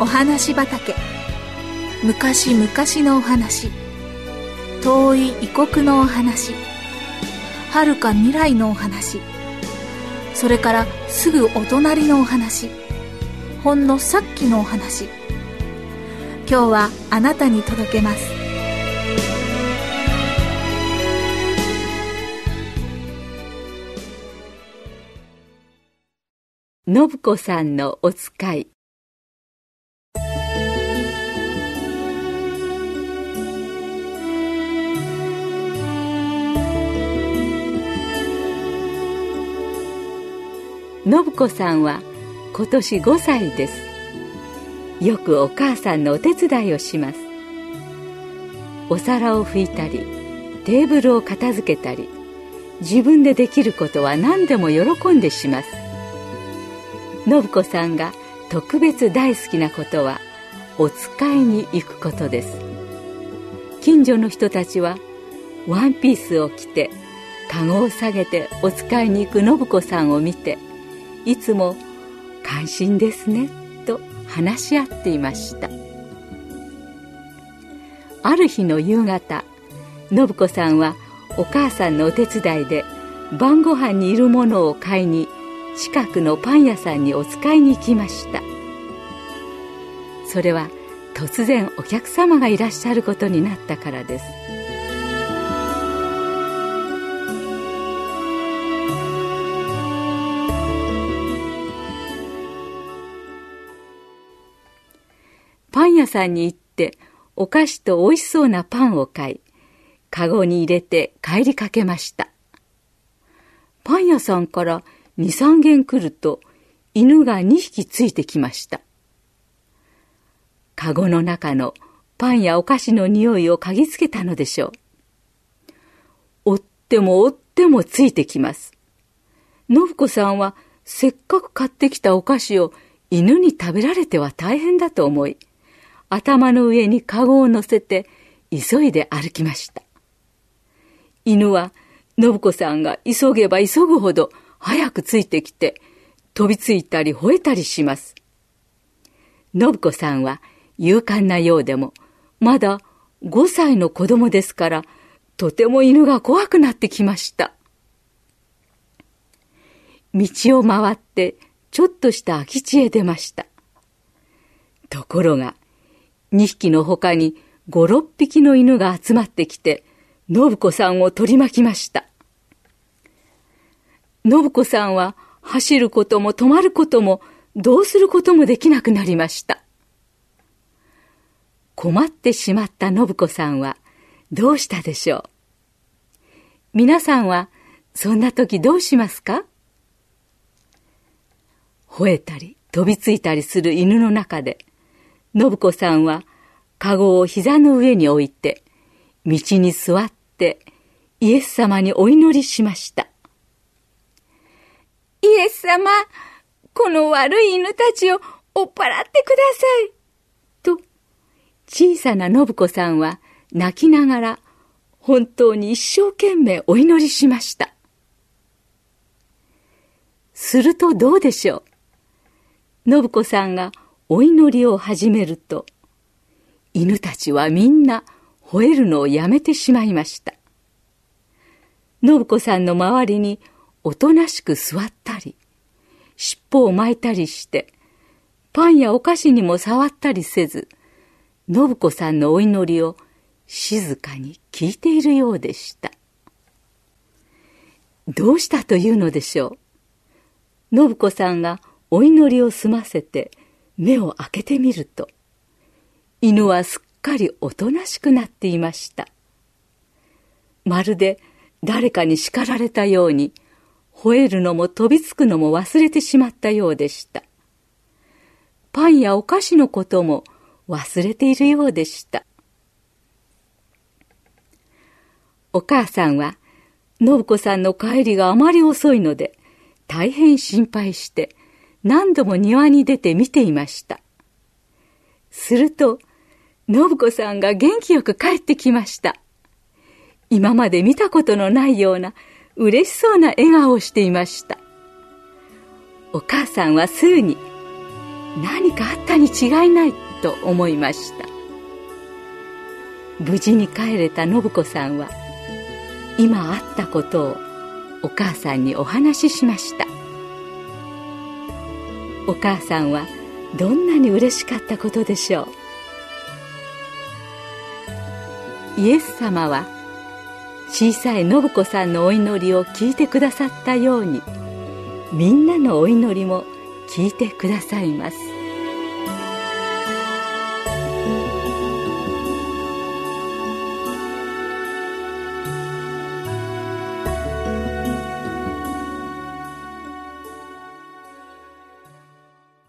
お話畑。昔々のお話。遠い異国のお話。遥か未来のお話。それからすぐお隣のお話。ほんのさっきのお話。今日はあなたに届けます。信子さんのお使い。信子さんは今年5歳です。よくお母さんのお手伝いをします。お皿を拭いたりテーブルを片付けたり自分でできることは何でも喜んでします。信子さんが特別大好きなことはお使いに行くことです。近所の人たちはワンピースを着てカゴを下げてお使いに行く信子さんを見ていつも「感心ですね」と話し合っていました。ある日の夕方信子さんはお母さんのお手伝いで晩ご飯にいるものを買いに近くのパン屋さんにお使いに行きました。それは突然お客様がいらっしゃることになったからです。パン屋さんに行ってお菓子と美味しそうなパンを買い、カゴに入れて帰りかけました。パン屋さんから2、3軒来ると犬が2匹ついてきました。カゴの中のパンやお菓子の匂いを嗅ぎつけたのでしょう。追っても追ってもついてきます。信子さんはせっかく買ってきたお菓子を犬に食べられては大変だと思い、頭の上にカゴを乗せて急いで歩きました。犬は信子さんが急げば急ぐほど早くついてきて飛びついたり吠えたりします。信子さんは勇敢なようでもまだ5歳の子供ですからとても犬が怖くなってきました。道を回ってちょっとした空き地へ出ました。ところが2匹の他に5、6匹の犬が集まってきて、信子さんを取り巻きました。信子さんは走ることも止まることもどうすることもできなくなりました。困ってしまった信子さんはどうしたでしょう皆さんはそんな時どうしますか吠えたり飛びついたりする犬の中で信子さんは、カゴを膝の上に置いて、道に座って、イエス様にお祈りしました。イエス様、この悪い犬たちを追っ払ってください。と、小さな信子さんは泣きながら、本当に一生懸命お祈りしました。するとどうでしょう。信子さんがお祈りを始めると、犬たちはみんな吠えるのをやめてしまいました。信子さんの周りにおとなしく座ったり、尻尾を巻いたりして、パンやお菓子にも触ったりせず、信子さんのお祈りを静かに聞いているようでした。どうしたというのでしょう。信子さんがお祈りを済ませて目を開けてみると、犬はすっかりおとなしくなっていました。まるで誰かに叱られたように、吠えるのも飛びつくのも忘れてしまったようでした。パンやお菓子のことも忘れているようでした。お母さんは、信子さんの帰りがあまり遅いので、大変心配して、何度も庭に出て見ていました。すると、信子さんが元気よく帰ってきました。今まで見たことのないような嬉しそうな笑顔をしていました。お母さんはすぐに、何かあったに違いないと思いました無事に帰れた信子さんは今あったことをお母さんにお話ししましたお母さんはどんなに嬉しかったことでしょう？イエス様は小さい信子さんのお祈りを聞いてくださったようにみんなのお祈りも聞いてくださいます。